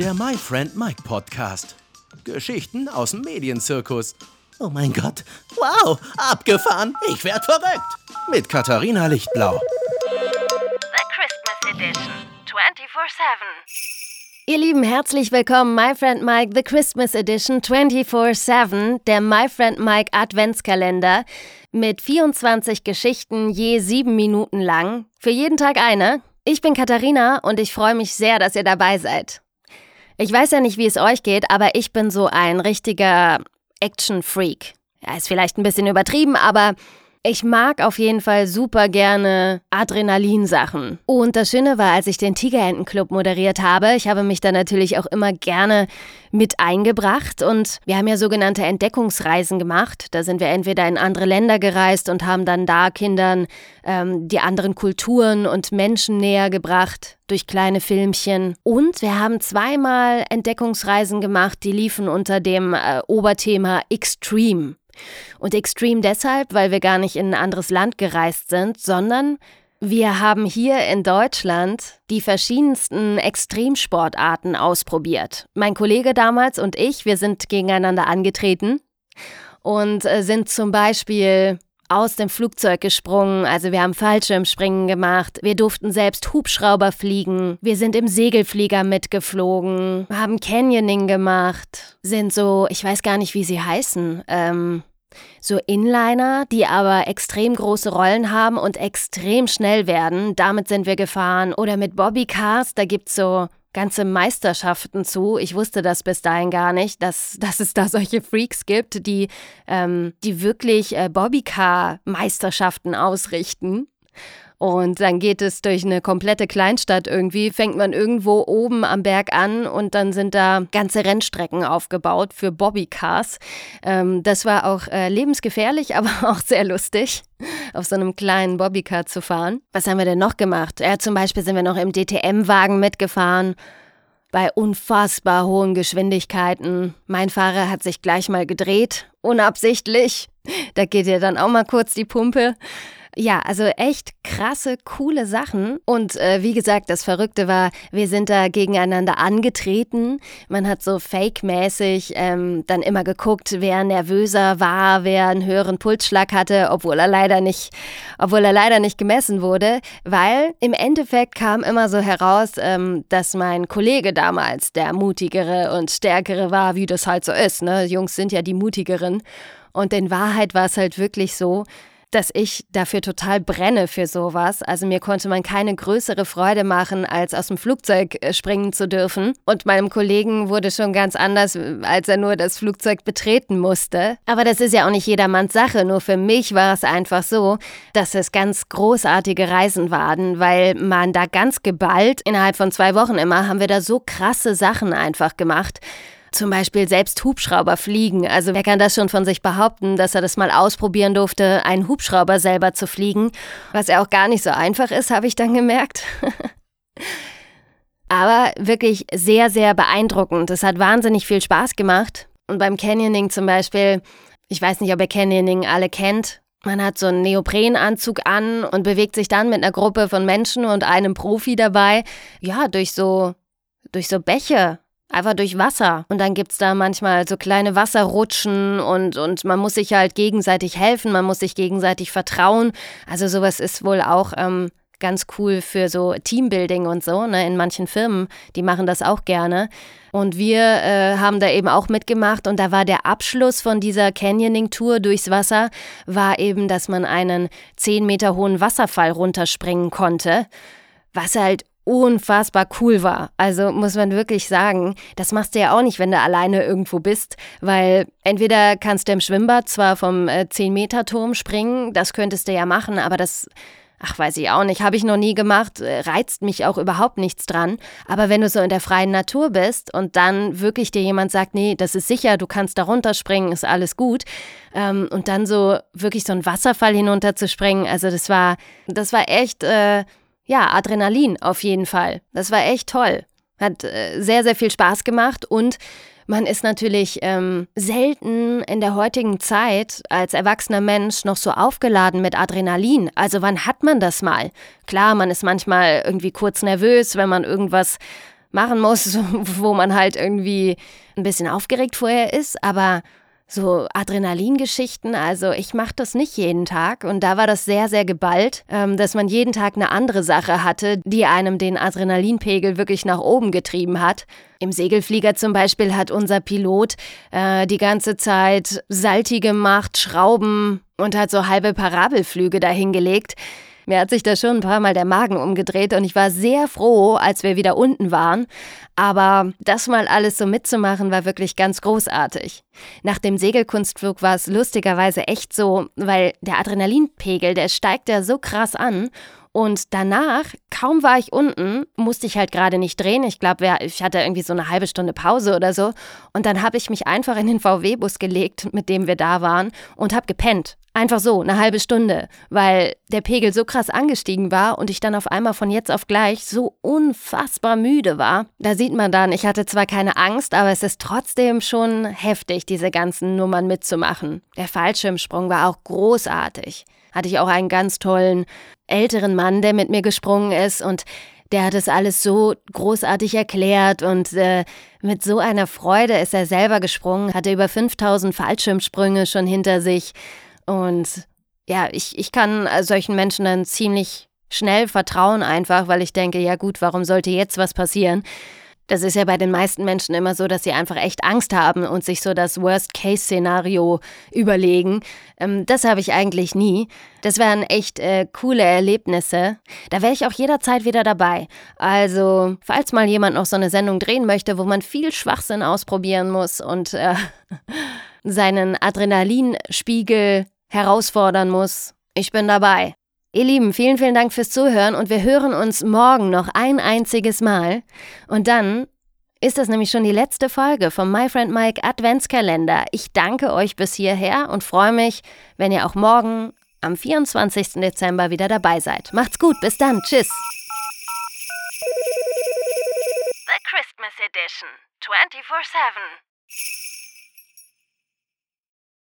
Der My Friend Mike Podcast. Geschichten aus dem Medienzirkus. Oh mein Gott. Wow, abgefahren. Ich werd verrückt. Mit Katharina Lichtblau. The Christmas Edition. 24-7. Ihr Lieben, herzlich willkommen, My Friend Mike, The Christmas Edition 24-7, der My Friend Mike Adventskalender mit 24 Geschichten je sieben Minuten lang. Für jeden Tag eine. Ich bin Katharina und ich freue mich sehr, dass ihr dabei seid. Ich weiß ja nicht, wie es euch geht, aber ich bin so ein richtiger Action-Freak. Ja, ist vielleicht ein bisschen übertrieben, aber ich mag auf jeden Fall super gerne Adrenalinsachen. Und das Schöne war, als ich den Tigerentenclub moderiert habe, ich habe mich da natürlich auch immer gerne mit eingebracht und wir haben ja sogenannte Entdeckungsreisen gemacht. Da sind wir entweder in andere Länder gereist und haben dann da Kindern ähm, die anderen Kulturen und Menschen näher gebracht durch kleine Filmchen. Und wir haben zweimal Entdeckungsreisen gemacht, die liefen unter dem äh, Oberthema Extreme. Und extrem deshalb, weil wir gar nicht in ein anderes Land gereist sind, sondern wir haben hier in Deutschland die verschiedensten Extremsportarten ausprobiert. Mein Kollege damals und ich, wir sind gegeneinander angetreten und äh, sind zum Beispiel aus dem Flugzeug gesprungen, also wir haben Fallschirmspringen gemacht, wir durften selbst Hubschrauber fliegen, wir sind im Segelflieger mitgeflogen, haben Canyoning gemacht, sind so, ich weiß gar nicht, wie sie heißen, ähm, so Inliner, die aber extrem große Rollen haben und extrem schnell werden. Damit sind wir gefahren. Oder mit Bobbycars, da gibt's so ganze Meisterschaften zu. Ich wusste das bis dahin gar nicht, dass, dass es da solche Freaks gibt, die, ähm, die wirklich äh, Bobbycar-Meisterschaften ausrichten. Und dann geht es durch eine komplette Kleinstadt irgendwie, fängt man irgendwo oben am Berg an und dann sind da ganze Rennstrecken aufgebaut für Bobbycars. Ähm, das war auch äh, lebensgefährlich, aber auch sehr lustig, auf so einem kleinen Bobbycar zu fahren. Was haben wir denn noch gemacht? Ja, zum Beispiel sind wir noch im DTM-Wagen mitgefahren bei unfassbar hohen Geschwindigkeiten. Mein Fahrer hat sich gleich mal gedreht, unabsichtlich. Da geht ja dann auch mal kurz die Pumpe. Ja, also echt krasse, coole Sachen. Und äh, wie gesagt, das Verrückte war, wir sind da gegeneinander angetreten. Man hat so fake-mäßig ähm, dann immer geguckt, wer nervöser war, wer einen höheren Pulsschlag hatte, obwohl er leider nicht, obwohl er leider nicht gemessen wurde, weil im Endeffekt kam immer so heraus, ähm, dass mein Kollege damals der mutigere und stärkere war, wie das halt so ist. Ne? Jungs sind ja die mutigeren. Und in Wahrheit war es halt wirklich so, dass ich dafür total brenne für sowas. Also mir konnte man keine größere Freude machen, als aus dem Flugzeug äh, springen zu dürfen. Und meinem Kollegen wurde schon ganz anders, als er nur das Flugzeug betreten musste. Aber das ist ja auch nicht jedermanns Sache. Nur für mich war es einfach so, dass es ganz großartige Reisen waren, weil man da ganz geballt, innerhalb von zwei Wochen immer, haben wir da so krasse Sachen einfach gemacht zum Beispiel selbst Hubschrauber fliegen. Also wer kann das schon von sich behaupten, dass er das mal ausprobieren durfte, einen Hubschrauber selber zu fliegen? Was ja auch gar nicht so einfach ist, habe ich dann gemerkt. Aber wirklich sehr, sehr beeindruckend. Es hat wahnsinnig viel Spaß gemacht. Und beim Canyoning zum Beispiel, ich weiß nicht, ob ihr Canyoning alle kennt. Man hat so einen Neoprenanzug an und bewegt sich dann mit einer Gruppe von Menschen und einem Profi dabei, ja, durch so, durch so Bäche Einfach durch Wasser. Und dann gibt es da manchmal so kleine Wasserrutschen und, und man muss sich halt gegenseitig helfen, man muss sich gegenseitig vertrauen. Also sowas ist wohl auch ähm, ganz cool für so Teambuilding und so. Ne? In manchen Firmen, die machen das auch gerne. Und wir äh, haben da eben auch mitgemacht und da war der Abschluss von dieser Canyoning-Tour durchs Wasser, war eben, dass man einen 10 Meter hohen Wasserfall runterspringen konnte was halt unfassbar cool war. Also muss man wirklich sagen, das machst du ja auch nicht, wenn du alleine irgendwo bist, weil entweder kannst du im Schwimmbad zwar vom äh, 10-Meter-Turm springen, das könntest du ja machen, aber das ach, weiß ich auch nicht, habe ich noch nie gemacht, äh, reizt mich auch überhaupt nichts dran. Aber wenn du so in der freien Natur bist und dann wirklich dir jemand sagt, nee, das ist sicher, du kannst da runterspringen, ist alles gut. Ähm, und dann so wirklich so einen Wasserfall hinunterzuspringen, also das war, das war echt, äh, ja, Adrenalin auf jeden Fall. Das war echt toll. Hat äh, sehr, sehr viel Spaß gemacht und man ist natürlich ähm, selten in der heutigen Zeit als erwachsener Mensch noch so aufgeladen mit Adrenalin. Also wann hat man das mal? Klar, man ist manchmal irgendwie kurz nervös, wenn man irgendwas machen muss, wo man halt irgendwie ein bisschen aufgeregt vorher ist, aber so Adrenalingeschichten. Also ich mache das nicht jeden Tag und da war das sehr, sehr geballt, ähm, dass man jeden Tag eine andere Sache hatte, die einem den Adrenalinpegel wirklich nach oben getrieben hat. Im Segelflieger zum Beispiel hat unser Pilot äh, die ganze Zeit Salti gemacht, Schrauben und hat so halbe Parabelflüge dahingelegt. Mir hat sich da schon ein paar Mal der Magen umgedreht und ich war sehr froh, als wir wieder unten waren. Aber das mal alles so mitzumachen, war wirklich ganz großartig. Nach dem Segelkunstflug war es lustigerweise echt so, weil der Adrenalinpegel, der steigt ja so krass an und danach, kaum war ich unten, musste ich halt gerade nicht drehen. Ich glaube, ich hatte irgendwie so eine halbe Stunde Pause oder so. Und dann habe ich mich einfach in den VW-Bus gelegt, mit dem wir da waren, und habe gepennt. Einfach so, eine halbe Stunde, weil der Pegel so krass angestiegen war und ich dann auf einmal von jetzt auf gleich so unfassbar müde war. Da sieht man dann, ich hatte zwar keine Angst, aber es ist trotzdem schon heftig, diese ganzen Nummern mitzumachen. Der Fallschirmsprung war auch großartig. Hatte ich auch einen ganz tollen älteren Mann, der mit mir gesprungen ist und der hat es alles so großartig erklärt und äh, mit so einer Freude ist er selber gesprungen, hatte über 5000 Fallschirmsprünge schon hinter sich und ja, ich, ich kann solchen Menschen dann ziemlich schnell vertrauen einfach, weil ich denke, ja gut, warum sollte jetzt was passieren? Das ist ja bei den meisten Menschen immer so, dass sie einfach echt Angst haben und sich so das Worst-Case-Szenario überlegen. Ähm, das habe ich eigentlich nie. Das wären echt äh, coole Erlebnisse. Da wäre ich auch jederzeit wieder dabei. Also, falls mal jemand noch so eine Sendung drehen möchte, wo man viel Schwachsinn ausprobieren muss und äh, seinen Adrenalinspiegel herausfordern muss, ich bin dabei. Ihr Lieben, vielen, vielen Dank fürs Zuhören und wir hören uns morgen noch ein einziges Mal. Und dann ist das nämlich schon die letzte Folge vom My Friend Mike Adventskalender. Ich danke euch bis hierher und freue mich, wenn ihr auch morgen am 24. Dezember wieder dabei seid. Macht's gut, bis dann, tschüss. The Christmas Edition 24-7